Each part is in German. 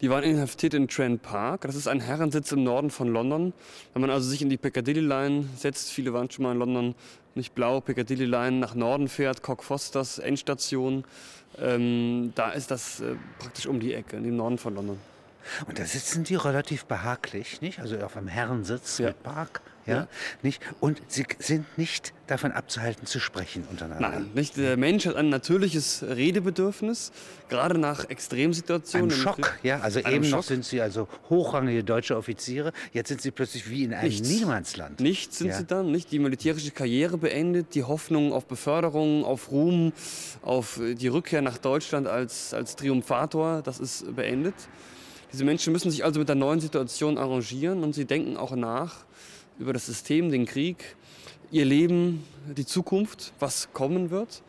Die waren inhaftiert in Trent Park. Das ist ein Herrensitz im Norden von London. Wenn man also sich in die Piccadilly Line setzt, viele waren schon mal in London, nicht blau, Piccadilly Line nach Norden fährt, Cock Fosters Endstation, ähm, da ist das äh, praktisch um die Ecke, im Norden von London. Und da sitzen die relativ behaglich, nicht? Also auf einem Herrensitz ja. mit Park. Ja, ja, nicht? Und sie sind nicht davon abzuhalten, zu sprechen untereinander. Nein, nicht. Der Mensch hat ein natürliches Redebedürfnis, gerade nach Extremsituationen. Ein Schock, ja. Also eben Schock. noch sind sie also hochrangige deutsche Offiziere. Jetzt sind sie plötzlich wie in einem Nichts. Niemandsland. Nichts sind ja. sie dann, nicht? Die militärische Karriere beendet, die Hoffnung auf Beförderung, auf Ruhm, auf die Rückkehr nach Deutschland als, als Triumphator, das ist beendet. Diese Menschen müssen sich also mit der neuen Situation arrangieren und sie denken auch nach über das System, den Krieg, ihr Leben, die Zukunft, was kommen wird.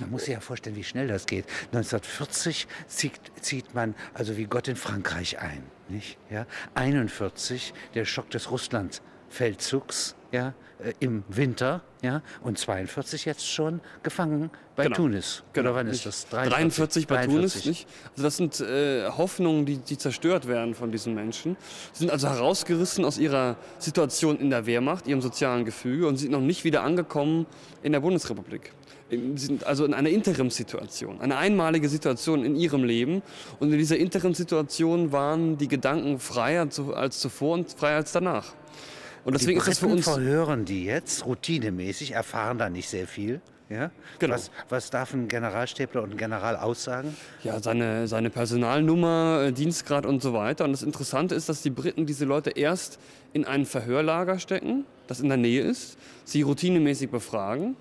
Man muss sich ja vorstellen, wie schnell das geht. 1940 zieht, zieht man also wie Gott in Frankreich ein. Nicht? Ja? 41 der Schock des Russlandfeldzugs ja, äh, im Winter ja, und 42 jetzt schon gefangen bei genau. Tunis. Genau. Oder wann ist das? 43, 43 bei 43. Tunis. Nicht? Also das sind äh, Hoffnungen, die, die zerstört werden von diesen Menschen. Sie sind also herausgerissen aus ihrer Situation in der Wehrmacht, ihrem sozialen Gefüge und sind noch nicht wieder angekommen in der Bundesrepublik. Sie sind also in einer Interimssituation, eine einmalige Situation in ihrem Leben. Und in dieser Interimssituation waren die Gedanken freier als zuvor und freier als danach. Und deswegen ist das für uns. verhören die jetzt routinemäßig, erfahren da nicht sehr viel. Ja? Genau. Was, was darf ein Generalstäbler und ein General aussagen? Ja, seine, seine Personalnummer, äh, Dienstgrad und so weiter. Und das Interessante ist, dass die Briten diese Leute erst in ein Verhörlager stecken, das in der Nähe ist, sie routinemäßig befragen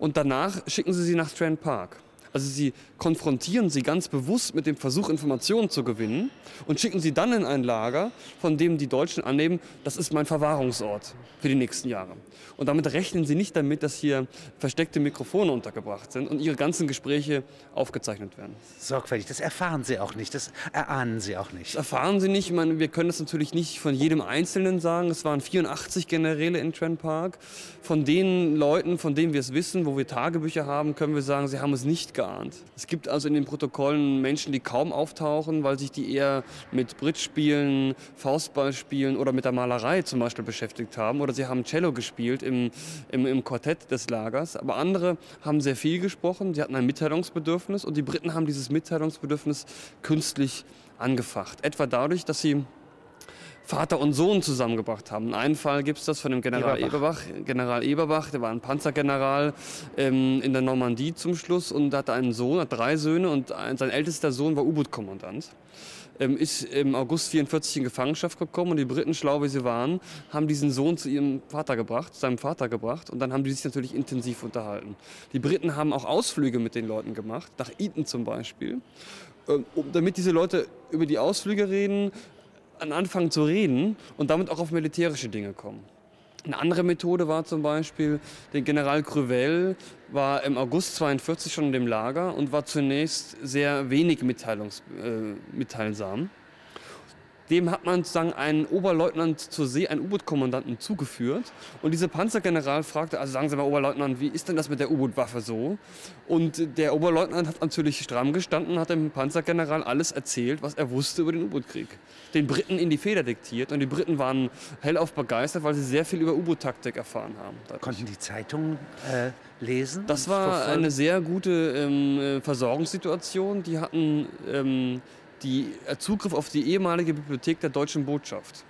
und danach schicken sie sie nach Strand Park. Also sie konfrontieren sie ganz bewusst mit dem Versuch, Informationen zu gewinnen und schicken sie dann in ein Lager, von dem die Deutschen annehmen, das ist mein Verwahrungsort für die nächsten Jahre. Und damit rechnen sie nicht damit, dass hier versteckte Mikrofone untergebracht sind und ihre ganzen Gespräche aufgezeichnet werden. Sorgfältig, das erfahren sie auch nicht, das erahnen sie auch nicht. Das erfahren sie nicht. Ich meine, wir können das natürlich nicht von jedem Einzelnen sagen. Es waren 84 Generäle in Trent Park. Von den Leuten, von denen wir es wissen, wo wir Tagebücher haben, können wir sagen, sie haben es nicht geahnt. Es gibt also in den Protokollen Menschen, die kaum auftauchen, weil sich die eher mit Bridge-Spielen, Faustball-Spielen oder mit der Malerei zum Beispiel beschäftigt haben. Oder sie haben Cello gespielt im, im, im Quartett des Lagers. Aber andere haben sehr viel gesprochen, sie hatten ein Mitteilungsbedürfnis und die Briten haben dieses Mitteilungsbedürfnis künstlich angefacht. Etwa dadurch, dass sie Vater und Sohn zusammengebracht haben. In einem Fall gibt es das von dem General Eberbach. Eberbach. General Eberbach, der war ein Panzergeneral ähm, in der Normandie zum Schluss und hatte einen Sohn, hat drei Söhne und ein, sein ältester Sohn war U-Boot-Kommandant. Ähm, ist im August 44 in Gefangenschaft gekommen und die Briten, schlau wie sie waren, haben diesen Sohn zu ihrem Vater gebracht, seinem Vater gebracht und dann haben die sich natürlich intensiv unterhalten. Die Briten haben auch Ausflüge mit den Leuten gemacht, nach Eton zum Beispiel, ähm, damit diese Leute über die Ausflüge reden, anfangen zu reden und damit auch auf militärische Dinge kommen. Eine andere Methode war zum Beispiel, der General Cruvel war im August 42 schon in dem Lager und war zunächst sehr wenig mitteilungs, äh, mitteilsam. Dem hat man sozusagen einen Oberleutnant zur See, einen U-Boot-Kommandanten zugeführt. Und dieser Panzergeneral fragte, also sagen Sie mal, Oberleutnant, wie ist denn das mit der U-Boot-Waffe so? Und der Oberleutnant hat natürlich stramm gestanden, hat dem Panzergeneral alles erzählt, was er wusste über den U-Boot-Krieg. Den Briten in die Feder diktiert. Und die Briten waren hellauf begeistert, weil sie sehr viel über U-Boot-Taktik erfahren haben. Dadurch. Konnten die Zeitungen äh, lesen? Das war verfolgen? eine sehr gute ähm, äh, Versorgungssituation. Die hatten... Ähm, die äh, Zugriff auf die ehemalige Bibliothek der deutschen Botschaft.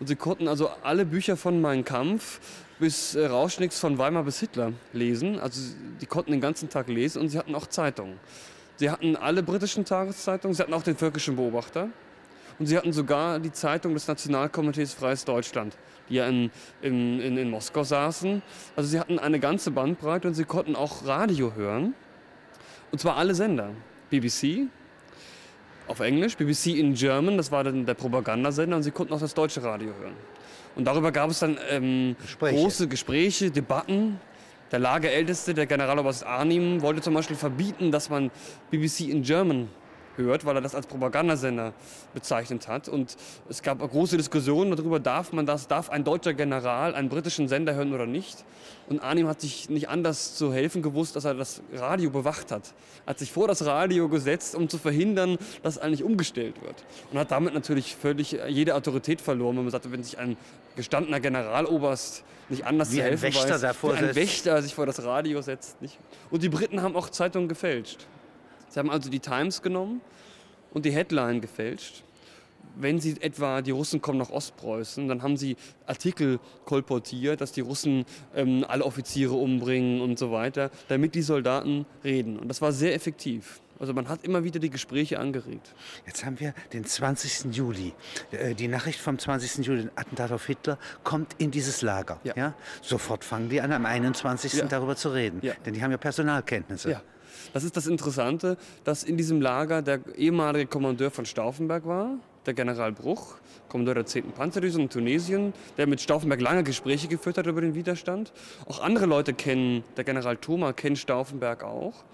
Und sie konnten also alle Bücher von Mein Kampf bis äh, Rauschnix von Weimar bis Hitler lesen. Also die konnten den ganzen Tag lesen und sie hatten auch Zeitungen. Sie hatten alle britischen Tageszeitungen, sie hatten auch den Völkischen Beobachter. Und sie hatten sogar die Zeitung des Nationalkomitees Freies Deutschland, die ja in, in, in, in Moskau saßen. Also sie hatten eine ganze Bandbreite und sie konnten auch Radio hören. Und zwar alle Sender. BBC, auf Englisch, BBC in German, das war dann der Propagandasender und sie konnten auch das deutsche Radio hören. Und darüber gab es dann ähm, Gespräche. große Gespräche, Debatten. Der Lagerälteste, der Generaloberst Arnim, wollte zum Beispiel verbieten, dass man BBC in German hört, weil er das als Propagandasender bezeichnet hat. Und es gab große Diskussionen darüber, darf man das, darf ein deutscher General einen britischen Sender hören oder nicht. Und Arnim hat sich nicht anders zu helfen gewusst, dass er das Radio bewacht hat. Er hat sich vor das Radio gesetzt, um zu verhindern, dass eigentlich umgestellt wird. Und hat damit natürlich völlig jede Autorität verloren, wenn man sagt, wenn sich ein gestandener Generaloberst nicht anders Wie zu ein helfen Wächter weiß, davor wie ein. Wächter sich vor das Radio setzt. Nicht? Und die Briten haben auch Zeitungen gefälscht. Sie haben also die Times genommen und die Headline gefälscht. Wenn sie etwa, die Russen kommen nach Ostpreußen, dann haben sie Artikel kolportiert, dass die Russen ähm, alle Offiziere umbringen und so weiter, damit die Soldaten reden. Und das war sehr effektiv. Also man hat immer wieder die Gespräche angeregt. Jetzt haben wir den 20. Juli. Äh, Die Nachricht vom 20. Juli, den Attentat auf Hitler, kommt in dieses Lager. Ja. Ja. Sofort fangen die an, am 21. Ja. darüber zu reden. Ja. Denn die haben ja Personalkenntnisse. Ja. Das ist das Interessante, dass in diesem Lager der ehemalige Kommandeur von Stauffenberg war, der General Bruch, Kommandeur der 10. Panzerdivision in Tunesien, der mit Stauffenberg lange Gespräche geführt hat über den Widerstand. Auch andere Leute kennen, der General Thoma kennt Stauffenberg auch.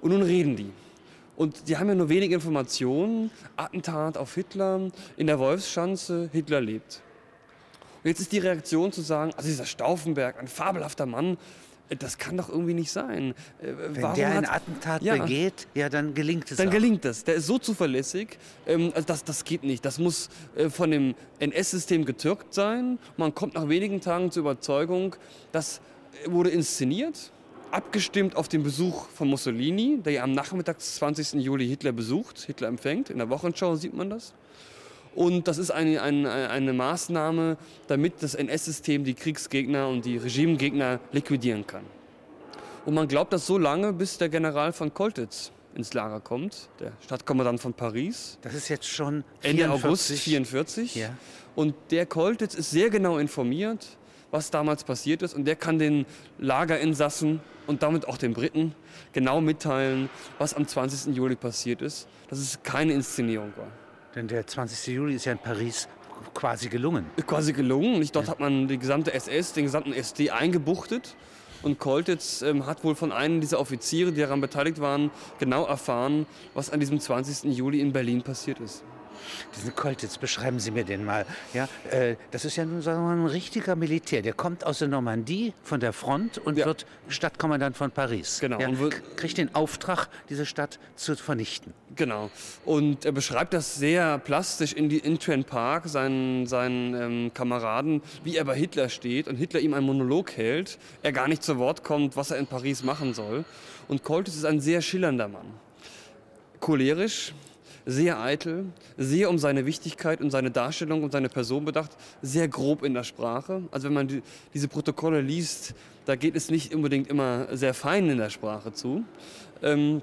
Und nun reden die. Und die haben ja nur wenige Informationen. Attentat auf Hitler in der Wolfschanze, Hitler lebt. Und jetzt ist die Reaktion zu sagen, also dieser Stauffenberg, ein fabelhafter Mann, das kann doch irgendwie nicht sein. Äh, Wenn der ein Attentat Ja. begeht, ja, dann gelingt es dann auch. gelingt das. Der ist so zuverlässig, ähm, also das, das geht nicht. Das muss äh, von dem NS-System getürkt sein. Man kommt nach wenigen Tagen zur Überzeugung, das äh, wurde inszeniert, abgestimmt auf den Besuch von Mussolini, der ja am Nachmittag des 20. Juli Hitler besucht, Hitler empfängt. In der Wochenschau sieht man das. Und das ist eine, eine, eine Maßnahme, damit das NS-System die Kriegsgegner und die Regimegegner liquidieren kann. Und man glaubt das so lange, bis der General von Koltitz ins Lager kommt, der Stadtkommandant von Paris, Das ist jetzt schon Ende 44. August 44. Ja. Und der Koltitz ist sehr genau informiert, was damals passiert ist. Und der kann den Lagerinsassen und damit auch den Briten genau mitteilen, was am 20. Juli passiert ist, dass es keine Inszenierung war. Denn der 20. Juli ist ja in Paris quasi gelungen. Quasi gelungen. Nicht? Dort hat man die gesamte SS, den gesamten SD eingebuchtet. Und Koltitz ähm, hat wohl von einem dieser Offiziere, die daran beteiligt waren, genau erfahren, was an diesem 20. Juli in Berlin passiert ist. Diesen Koltitz, beschreiben Sie mir den mal. Ja, äh, das ist ja nun sagen wir mal, ein richtiger Militär. Der kommt aus der Normandie von der Front und Ja. wird Stadtkommandant von Paris. Genau, Ja, und wird- kriegt den Auftrag, diese Stadt zu vernichten. Genau. Und er beschreibt das sehr plastisch in, die, in Trent Park, seinen, seinen ähm, Kameraden, wie er bei Hitler steht und Hitler ihm einen Monolog hält, er gar nicht zu Wort kommt, was er in Paris machen soll. Und Koltitz ist ein sehr schillernder Mann. Cholerisch, sehr eitel, sehr um seine Wichtigkeit und seine Darstellung und seine Person bedacht, sehr grob in der Sprache. Also wenn man die, diese Protokolle liest, da geht es nicht unbedingt immer sehr fein in der Sprache zu. Ähm,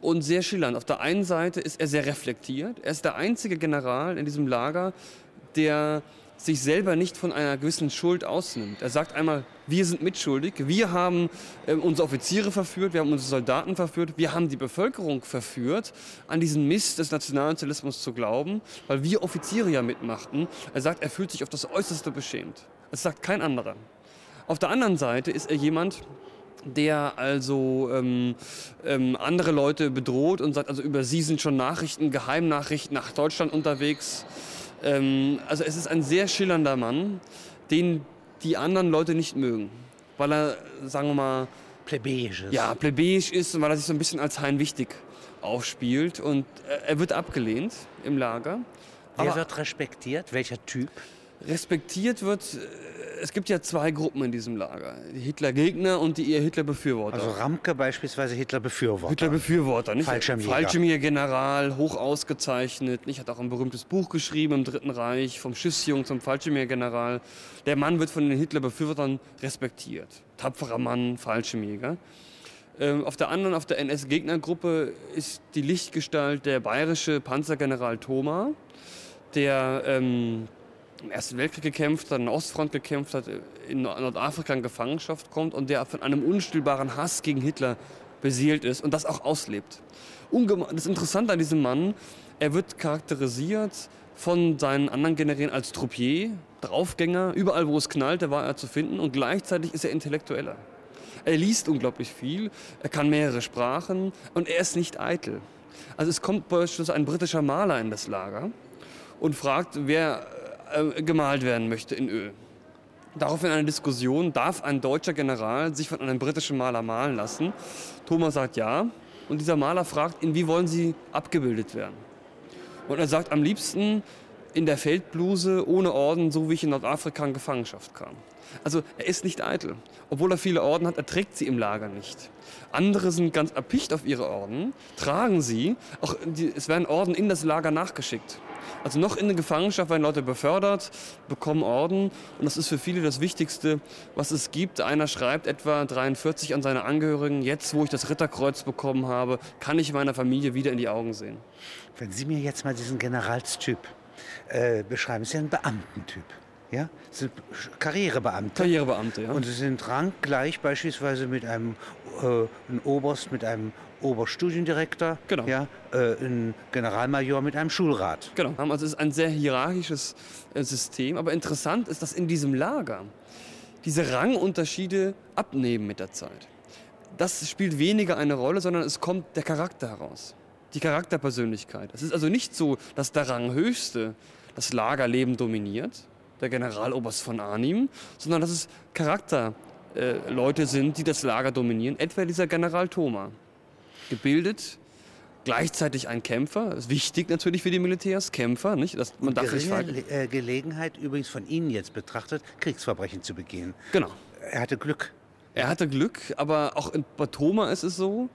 und sehr schillernd. Auf der einen Seite ist er sehr reflektiert. Er ist der einzige General in diesem Lager, der sich selber nicht von einer gewissen Schuld ausnimmt. Er sagt einmal, wir sind mitschuldig, wir haben äh, unsere Offiziere verführt, wir haben unsere Soldaten verführt, wir haben die Bevölkerung verführt, an diesen Mist des Nationalsozialismus zu glauben, weil wir Offiziere ja mitmachten. Er sagt, er fühlt sich auf das Äußerste beschämt. Das sagt kein anderer. Auf der anderen Seite ist er jemand, der also ähm, ähm, andere Leute bedroht und sagt, also über sie sind schon Nachrichten, Geheimnachrichten nach Deutschland unterwegs. Ähm, also es ist ein sehr schillernder Mann, den die anderen Leute nicht mögen, weil er, sagen wir mal, Plebejisches. ja, plebejisch ist und weil er sich so ein bisschen als Hein Wichtig aufspielt und äh, er wird abgelehnt im Lager. Wer wird respektiert? Welcher Typ? Respektiert wird, äh, es gibt ja zwei Gruppen in diesem Lager, die Hitler-Gegner und die eher Hitler-Befürworter. Also Ramke beispielsweise Hitler-Befürworter. Hitler-Befürworter, nicht? Fallschirmjäger. Fallschirmjäger-General, hoch ausgezeichnet, nicht? Hat auch ein berühmtes Buch geschrieben im Dritten Reich, vom Schiffsjungen zum Fallschirmjäger-General. Der Mann wird von den Hitler-Befürwortern respektiert. Tapferer Mann, Fallschirmjäger. Ähm, auf der anderen, auf der NS-Gegnergruppe ist die Lichtgestalt der bayerische Panzergeneral Thoma, der ähm, im Ersten Weltkrieg gekämpft hat, an der Ostfront gekämpft hat, in Nordafrika in Gefangenschaft kommt und der von einem unstillbaren Hass gegen Hitler beseelt ist und das auch auslebt. Das Interessante an diesem Mann, er wird charakterisiert von seinen anderen Generälen als Troupier, Draufgänger, überall wo es knallt, da war er zu finden und gleichzeitig ist er Intellektueller. Er liest unglaublich viel, er kann mehrere Sprachen und er ist nicht eitel. Also es kommt beispielsweise ein britischer Maler in das Lager und fragt, wer äh, gemalt werden möchte in Öl. Daraufhin eine Diskussion, darf ein deutscher General sich von einem britischen Maler malen lassen? Thomas sagt ja. Und dieser Maler fragt ihn, wie wollen Sie abgebildet werden? Und er sagt, am liebsten in der Feldbluse, ohne Orden, so wie ich in Nordafrika in Gefangenschaft kam. Also er ist nicht eitel. Obwohl er viele Orden hat, er trägt sie im Lager nicht. Andere sind ganz erpicht auf ihre Orden, tragen sie. Auch die, es werden Orden in das Lager nachgeschickt. Also noch in der Gefangenschaft werden Leute befördert, bekommen Orden. Und das ist für viele das Wichtigste, was es gibt. Einer schreibt etwa 43 an seine Angehörigen, jetzt wo ich das Ritterkreuz bekommen habe, kann ich meiner Familie wieder in die Augen sehen. Wenn Sie mir jetzt mal diesen Generalstyp äh, beschreiben, ist ja ein Beamtentyp. Ja, sind Karrierebeamte. Karrierebeamte, ja. Und sie sind ranggleich beispielsweise mit einem äh, ein Oberst, mit einem Oberstudiendirektor, Genau. ja, äh, ein Generalmajor mit einem Schulrat. Genau. Also es ist ein sehr hierarchisches äh, System. Aber interessant ist, dass in diesem Lager diese Rangunterschiede abnehmen mit der Zeit. Das spielt weniger eine Rolle, sondern es kommt der Charakter heraus. Die Charakterpersönlichkeit. Es ist also nicht so, dass der Ranghöchste das Lagerleben dominiert, der Generaloberst von Arnim, sondern dass es Charakterleute äh, sind, die das Lager dominieren. Etwa dieser General Thoma. Gebildet, gleichzeitig ein Kämpfer. Ist wichtig natürlich für die Militärs, Kämpfer. Nicht? Das, man darf nicht äh, Gelegenheit, übrigens von Ihnen jetzt betrachtet, Kriegsverbrechen zu begehen. Genau. Er hatte Glück. Er hatte Glück, aber auch in, bei Thoma ist es so,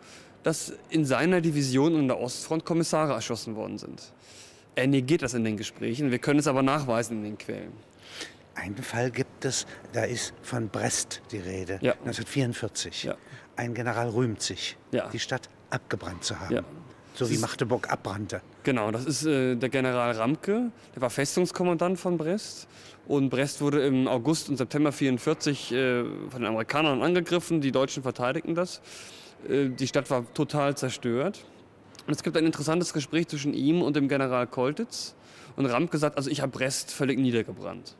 dass in seiner Division in der Ostfront Kommissare erschossen worden sind. Er negiert das in den Gesprächen, wir können es aber nachweisen in den Quellen. Einen Fall gibt es, da ist von Brest die Rede, Ja. 1944. Ja. Ein General rühmt sich, Ja. die Stadt abgebrannt zu haben. So wie Magdeburg abbrannte. Genau, das ist äh, der General Ramke, der war Festungskommandant von Brest. Und Brest wurde im August und September 1944 äh, von den Amerikanern angegriffen, die Deutschen verteidigten das. Äh, die Stadt war total zerstört. Und es gibt ein interessantes Gespräch zwischen ihm und dem General Koltitz. Und Ramke sagt, also ich habe Brest völlig niedergebrannt.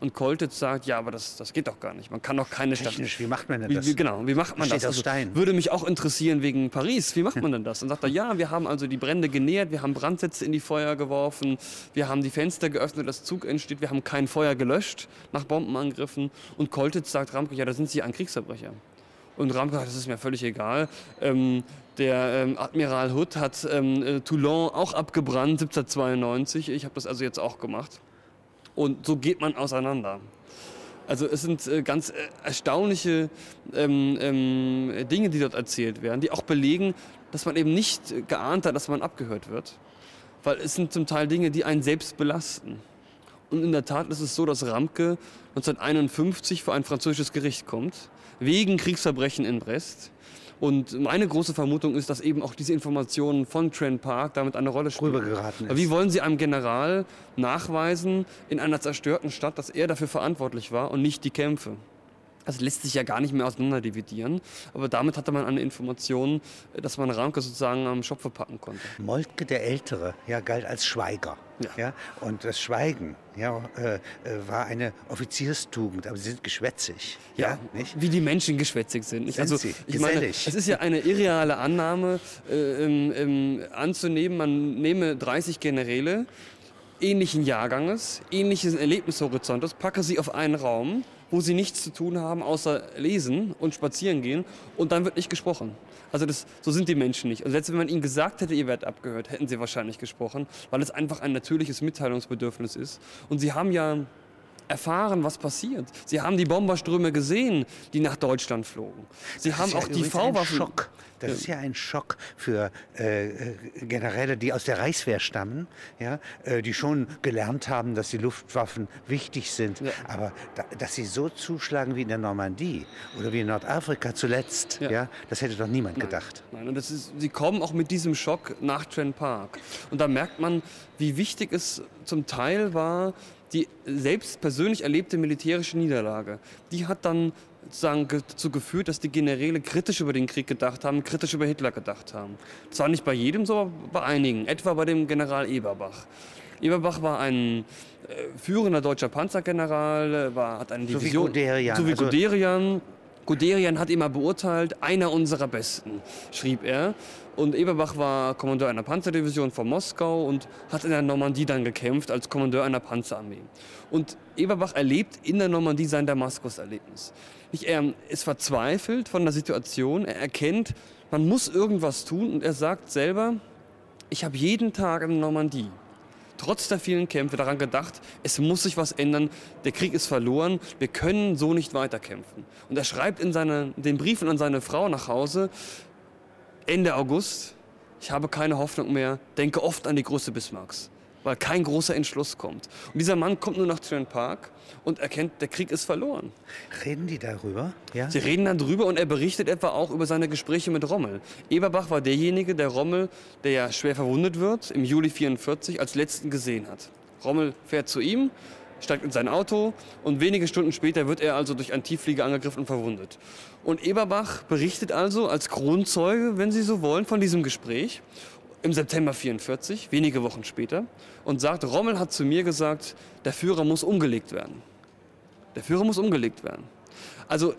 Und Koltitz sagt, ja, aber das, das geht doch gar nicht. Man kann doch keine Stadt Technisch, wie macht man denn wie, das? wie, genau, wie macht man Steht das? aus Stein. Würde mich auch interessieren wegen Paris. Wie macht man denn das? Dann sagt er, ja, wir haben also die Brände genährt, wir haben Brandsätze in die Feuer geworfen, wir haben die Fenster geöffnet, das Zug entsteht, wir haben kein Feuer gelöscht nach Bombenangriffen. Und Koltitz sagt Ramke, ja, da sind Sie ein Kriegsverbrecher. Und Ramke das ist mir völlig egal. Ähm, der ähm, Admiral Hood hat ähm, äh, Toulon auch abgebrannt 1792. Ich habe das also jetzt auch gemacht. Und so geht man auseinander. Also es sind äh, ganz äh, erstaunliche ähm, ähm, Dinge, die dort erzählt werden, die auch belegen, dass man eben nicht geahnt hat, dass man abgehört wird. Weil es sind zum Teil Dinge, die einen selbst belasten. Und in der Tat ist es so, dass Ramke 1951 vor ein französisches Gericht kommt, wegen Kriegsverbrechen in Brest. Und meine große Vermutung ist, dass eben auch diese Informationen von Trent Park damit eine Rolle spielen. Rübergeraten ist. Wie wollen Sie einem General nachweisen in einer zerstörten Stadt, dass er dafür verantwortlich war und nicht die Kämpfe? Das lässt sich ja gar nicht mehr auseinanderdividieren. Aber damit hatte man eine Information, dass man Ramke sozusagen am Schopfe packen konnte. Moltke der Ältere ja, galt als Schweiger. Ja. Ja. Und das Schweigen ja, äh, äh, war eine Offizierstugend, aber sie sind geschwätzig. Ja, nicht? wie die Menschen geschwätzig sind. Nicht? Sind also, sie, ich meine, es ist ja eine irreale Annahme äh, ähm, ähm, anzunehmen, man nehme 30 Generäle ähnlichen Jahrganges, ähnlichen Erlebnishorizontes, packe sie auf einen Raum, wo sie nichts zu tun haben, außer lesen und spazieren gehen und dann wird nicht gesprochen. Also das, so sind die Menschen nicht. Und selbst wenn man ihnen gesagt hätte, ihr werdet abgehört, hätten sie wahrscheinlich gesprochen, weil es einfach ein natürliches Mitteilungsbedürfnis ist. Und sie haben ja erfahren, was passiert. Sie haben die Bomberströme gesehen, die nach Deutschland flogen. Sie Das haben ist ja auch die V-Waffen. Das Ja. ist ja ein Schock für äh, äh, Generäle, die aus der Reichswehr stammen, ja, äh, die schon gelernt haben, dass die Luftwaffen wichtig sind. Ja. Aber da, dass sie so zuschlagen wie in der Normandie oder wie in Nordafrika zuletzt, ja. Das hätte doch niemand gedacht. Nein, und das ist, sie kommen auch mit diesem Schock nach Trent Park. Und da merkt man, wie wichtig es zum Teil war, die selbst persönlich erlebte militärische Niederlage. Die hat dann sozusagen ge- dazu geführt, dass die Generäle kritisch über den Krieg gedacht haben, kritisch über Hitler gedacht haben. Zwar nicht bei jedem so, aber bei einigen. Etwa bei dem General Eberbach. Eberbach war ein äh, führender deutscher Panzergeneral, äh, war, hat eine So wie Division. Guderian, So wie also- Guderian. Hat mal beurteilt, einer unserer Besten, schrieb er. Und Eberbach war Kommandeur einer Panzerdivision von Moskau und hat in der Normandie dann gekämpft als Kommandeur einer Panzerarmee. Und Eberbach erlebt in der Normandie sein Damaskus-Erlebnis. Er ist verzweifelt von der Situation, er erkennt, man muss irgendwas tun und er sagt selber, ich habe jeden Tag in der Normandie trotz der vielen Kämpfe daran gedacht, es muss sich was ändern, der Krieg ist verloren, wir können so nicht weiterkämpfen. Und er schreibt in seine, den Briefen an seine Frau nach Hause, Ende August, ich habe keine Hoffnung mehr, denke oft an die Größe Bismarcks weil kein großer Entschluss kommt. Und dieser Mann kommt nur nach Trent Park und erkennt, der Krieg ist verloren. Reden die darüber? Ja? Sie reden dann darüber und er berichtet etwa auch über seine Gespräche mit Rommel. Eberbach war derjenige, der Rommel, der ja schwer verwundet wird, im Juli 44 als letzten gesehen hat. Rommel fährt zu ihm, steigt in sein Auto und wenige Stunden später wird er also durch einen Tiefflieger angegriffen und verwundet. Und Eberbach berichtet also als Kronzeuge, wenn Sie so wollen, von diesem Gespräch im September 44, wenige Wochen später, und sagt, Rommel hat zu mir gesagt, der Führer muss umgelegt werden. Der Führer muss umgelegt werden. Also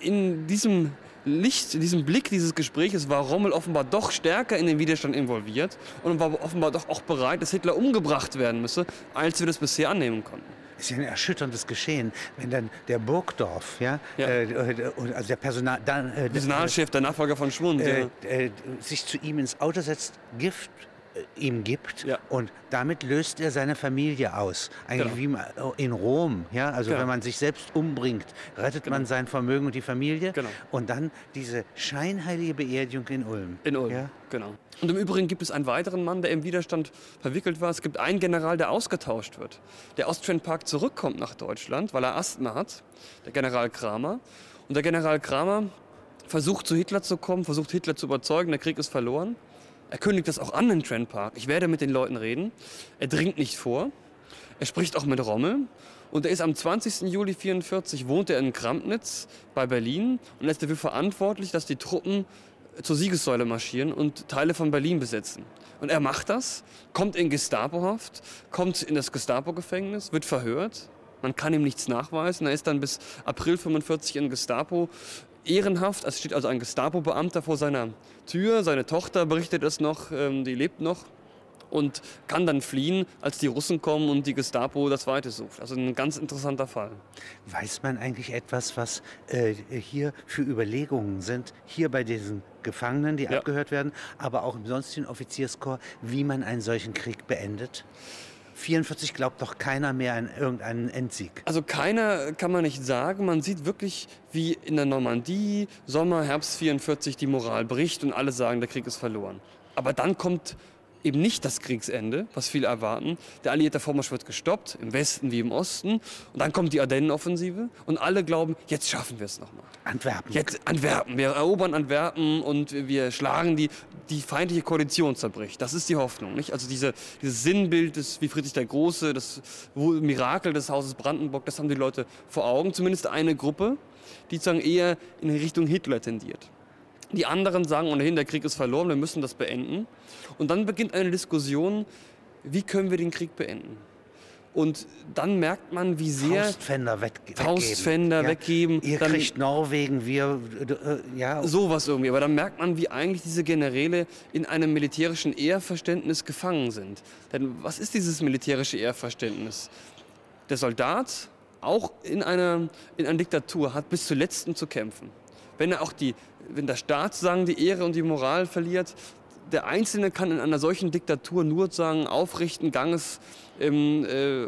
in diesem Licht, in diesem Blick dieses Gespräches war Rommel offenbar doch stärker in den Widerstand involviert und war offenbar doch auch bereit, dass Hitler umgebracht werden müsse, als wir das bisher annehmen konnten ist ja ein erschütterndes Geschehen, wenn dann der Burgdorf, ja, ja. Äh, äh also der Personal, dann, äh, Personalchef, der Nachfolger von Schwund, äh. Äh, sich zu ihm ins Auto setzt, Gift ihm gibt ja. und damit löst er seine Familie aus. Eigentlich genau. wie in Rom, ja, also genau. wenn man sich selbst umbringt, rettet genau. man sein Vermögen und die Familie genau. und dann diese scheinheilige Beerdigung in Ulm. In Ulm, ja? genau. Und im Übrigen gibt es einen weiteren Mann, der im Widerstand verwickelt war. Es gibt einen General, der ausgetauscht wird, der aus Trent Park zurückkommt nach Deutschland, weil er Asthma hat, der General Kramer. Und der General Kramer versucht zu Hitler zu kommen, versucht Hitler zu überzeugen, der Krieg ist verloren. Er kündigt das auch an in Trent Park. Ich werde mit den Leuten reden. Er dringt nicht vor. Er spricht auch mit Rommel. Und er ist am 20. Juli 1944, wohnt er in Krampnitz bei Berlin und ist dafür verantwortlich, dass die Truppen zur Siegessäule marschieren und Teile von Berlin besetzen. Und er macht das, kommt in Gestapohaft, kommt in das Gestapo-Gefängnis, wird verhört. Man kann ihm nichts nachweisen. Er ist dann bis April 1945 in Gestapo ehrenhaft. Es steht also ein Gestapo-Beamter vor seiner Tür. Seine Tochter berichtet es noch, ähm, die lebt noch und kann dann fliehen, als die Russen kommen und die Gestapo das Weite sucht. Also ein ganz interessanter Fall. Weiß man eigentlich etwas, was äh, hier für Überlegungen sind, hier bei diesen Gefangenen, die ja. abgehört werden, aber auch im sonstigen Offizierskorps, wie man einen solchen Krieg beendet? 44 glaubt doch keiner mehr an irgendeinen Endsieg. Also keiner kann man nicht sagen. Man sieht wirklich, wie in der Normandie Sommer, Herbst 44 die Moral bricht und alle sagen, der Krieg ist verloren. Aber dann kommt eben nicht das Kriegsende, was viele erwarten. Der alliierte Vormarsch wird gestoppt, im Westen wie im Osten. Und dann kommt die Ardennenoffensive und alle glauben, jetzt schaffen wir es nochmal. Antwerpen. Jetzt Antwerpen. Wir erobern Antwerpen und wir schlagen die, die feindliche Koalition zerbricht. Das ist die Hoffnung. Nicht? Also diese, dieses Sinnbild des, wie Friedrich der Große, das Mirakel des Hauses Brandenburg, das haben die Leute vor Augen. Zumindest eine Gruppe, die sozusagen eher in Richtung Hitler tendiert. Die anderen sagen ohnehin, der Krieg ist verloren, wir müssen das beenden. Und dann beginnt eine Diskussion, wie können wir den Krieg beenden? Und dann merkt man, wie sehr Faustpfänder, weg, Faustpfänder weggeben. weggeben. Ihr dann, kriegt Norwegen, wir äh, ja. Sowas irgendwie. Aber dann merkt man, wie eigentlich diese Generäle in einem militärischen Ehrverständnis gefangen sind. Denn was ist dieses militärische Ehrverständnis? Der Soldat, auch in einer, in einer Diktatur, hat bis zuletzt zu kämpfen. Wenn er auch die wenn der Staat sagen, die Ehre und die Moral verliert, der Einzelne kann in einer solchen Diktatur nur sagen, aufrichten, Ganges ähm, äh,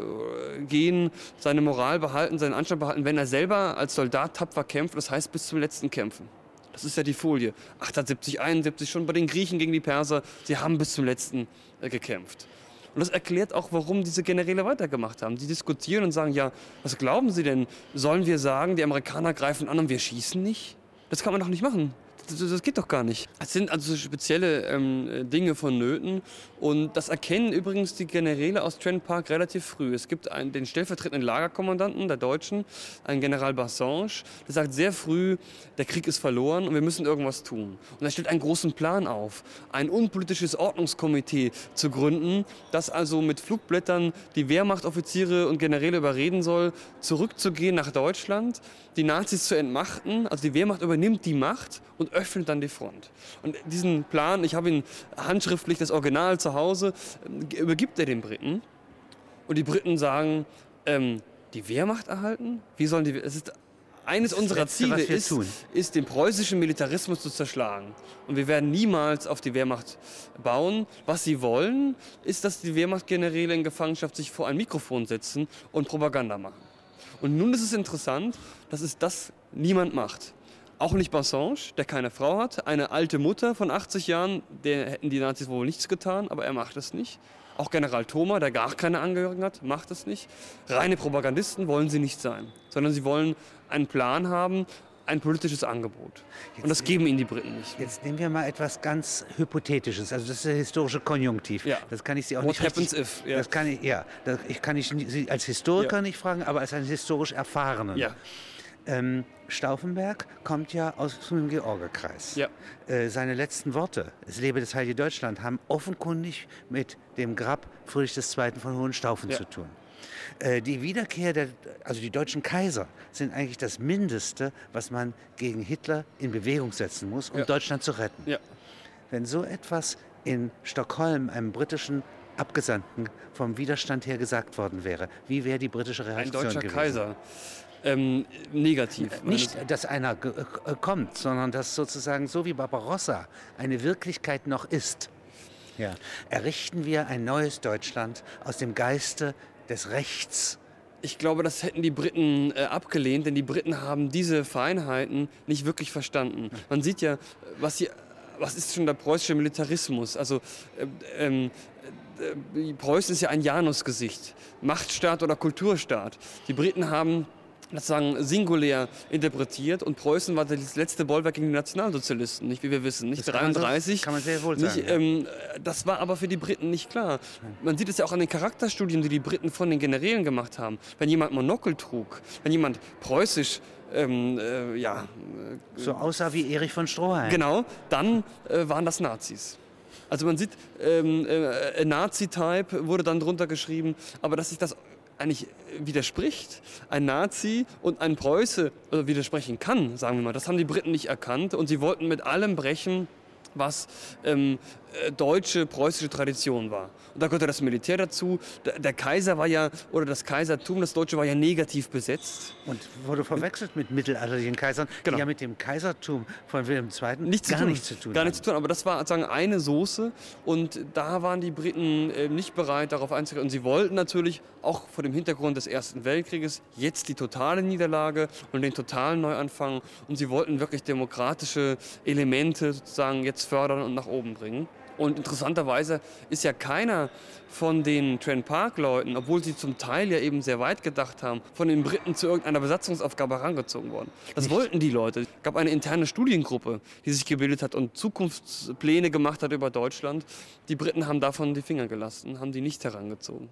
gehen, seine Moral behalten, seinen Anstand behalten, wenn er selber als Soldat tapfer kämpft, das heißt bis zum letzten kämpfen. Das ist ja die Folie. 78, 71 schon bei den Griechen gegen die Perser, sie haben bis zum letzten äh, gekämpft. Und das erklärt auch, warum diese Generäle weitergemacht haben. Die diskutieren und sagen, ja, was glauben Sie denn? Sollen wir sagen, die Amerikaner greifen an und wir schießen nicht? Das kann man doch nicht machen. Das, das geht doch gar nicht. Es sind also spezielle ähm, Dinge vonnöten. Und das erkennen übrigens die Generäle aus Trent Park relativ früh. Es gibt einen, den stellvertretenden Lagerkommandanten der Deutschen, einen General Bassange, der sagt sehr früh, der Krieg ist verloren und wir müssen irgendwas tun. Und er stellt einen großen Plan auf, ein unpolitisches Ordnungskomitee zu gründen, das also mit Flugblättern die Wehrmachtoffiziere und Generäle überreden soll, zurückzugehen nach Deutschland, die Nazis zu entmachten. Also die Wehrmacht übernimmt die Macht und öffnet dann die Front. Und diesen Plan, ich habe ihn handschriftlich, das Original zu Hause, äh, übergibt er den Briten. Und die Briten sagen, ähm, die Wehrmacht erhalten? Wie sollen die? Es ist eines Das unserer Letzte, Ziele ist, tun. ist, den preußischen Militarismus zu zerschlagen. Und wir werden niemals auf die Wehrmacht bauen. Was sie wollen, ist, dass die Wehrmachtgeneräle in Gefangenschaft sich vor ein Mikrofon setzen und Propaganda machen. Und nun ist es interessant, dass es das niemand macht. Auch nicht Bassange, der keine Frau hat, eine alte Mutter von 80 Jahren, der hätten die Nazis wohl nichts getan, aber er macht es nicht. Auch General Thoma, der gar keine Angehörigen hat, macht es nicht. Reine Propagandisten wollen sie nicht sein, sondern sie wollen einen Plan haben, ein politisches Angebot. Und das geben ihnen die Briten nicht. Jetzt nehmen wir mal etwas ganz Hypothetisches. Also das ist der historische Konjunktiv. Ja. Das kann ich Sie auch What nicht richtig, happens if, ja. Das kann ich, ja. Das, ich kann ich Sie als Historiker Ja. nicht fragen, aber als einen historisch Erfahrenen. Ja, Ähm, Stauffenberg kommt ja aus dem Georgerkreis. Ja. Äh, seine letzten Worte, es lebe das Heilige Deutschland, haben offenkundig mit dem Grab Friedrich II. von Hohenstaufen Ja. zu tun. Äh, die Wiederkehr der, also die deutschen Kaiser sind eigentlich das Mindeste, was man gegen Hitler in Bewegung setzen muss, um Ja. Deutschland zu retten. Wenn so etwas in Stockholm einem britischen Abgesandten vom Widerstand her gesagt worden wäre, wie wäre die britische Ein Reaktion deutscher gewesen? Kaiser. Ähm, negativ. Nicht, dass einer ge- äh, kommt, sondern dass sozusagen so wie Barbarossa eine Wirklichkeit noch ist. Ja. Errichten wir ein neues Deutschland aus dem Geiste des Rechts. Ich glaube, das hätten die Briten äh, abgelehnt, denn die Briten haben diese Feinheiten nicht wirklich verstanden. Man sieht ja, was, hier, was ist schon der preußische Militarismus? Also äh, ähm, äh, Preußen ist ja ein Janusgesicht, Machtstaat oder Kulturstaat. Die Briten haben das sagen singulär interpretiert und Preußen war das letzte Bollwerk gegen die Nationalsozialisten, nicht wie wir wissen, nicht Das kann man so- 33. kann man sehr wohl sagen, ähm, das war aber für die Briten nicht klar. Man sieht es ja auch an den Charakterstudien, die die Briten von den Generälen gemacht haben. Wenn jemand Monokel trug, wenn jemand preußisch, ähm, äh, ja, So aussah wie Erich von Stroheim. genau, dann äh, waren das Nazis. Also man sieht, ähm, äh, a Nazi-Type wurde dann drunter geschrieben, aber dass sich das eigentlich widerspricht, ein Nazi und ein Preuße äh, widersprechen kann, sagen wir mal, das haben die Briten nicht erkannt und sie wollten mit allem brechen, was ähm, äh, deutsche, preußische Tradition war. Und da gehörte das Militär dazu. Der, Kaiser war ja, oder das Kaisertum, das Deutsche war ja negativ besetzt. Und wurde verwechselt mit mittelalterlichen Kaisern, Genau. die ja mit dem Kaisertum von Wilhelm II. nichts gar zu tun. nichts zu tun Gar nichts zu tun, aber das war sozusagen eine Soße und da waren die Briten äh, nicht bereit, darauf einzugehen. Und sie wollten natürlich auch vor dem Hintergrund des Ersten Weltkrieges jetzt die totale Niederlage und den totalen Neuanfang und sie wollten wirklich demokratische Elemente sozusagen jetzt fördern und nach oben bringen. Und interessanterweise ist ja keiner von den Trent Park-Leuten, obwohl sie zum Teil ja eben sehr weit gedacht haben, von den Briten zu irgendeiner Besatzungsaufgabe herangezogen worden. Das wollten die Leute. Es gab eine interne Studiengruppe, die sich gebildet hat und Zukunftspläne gemacht hat über Deutschland. Die Briten haben davon die Finger gelassen, haben die nicht herangezogen.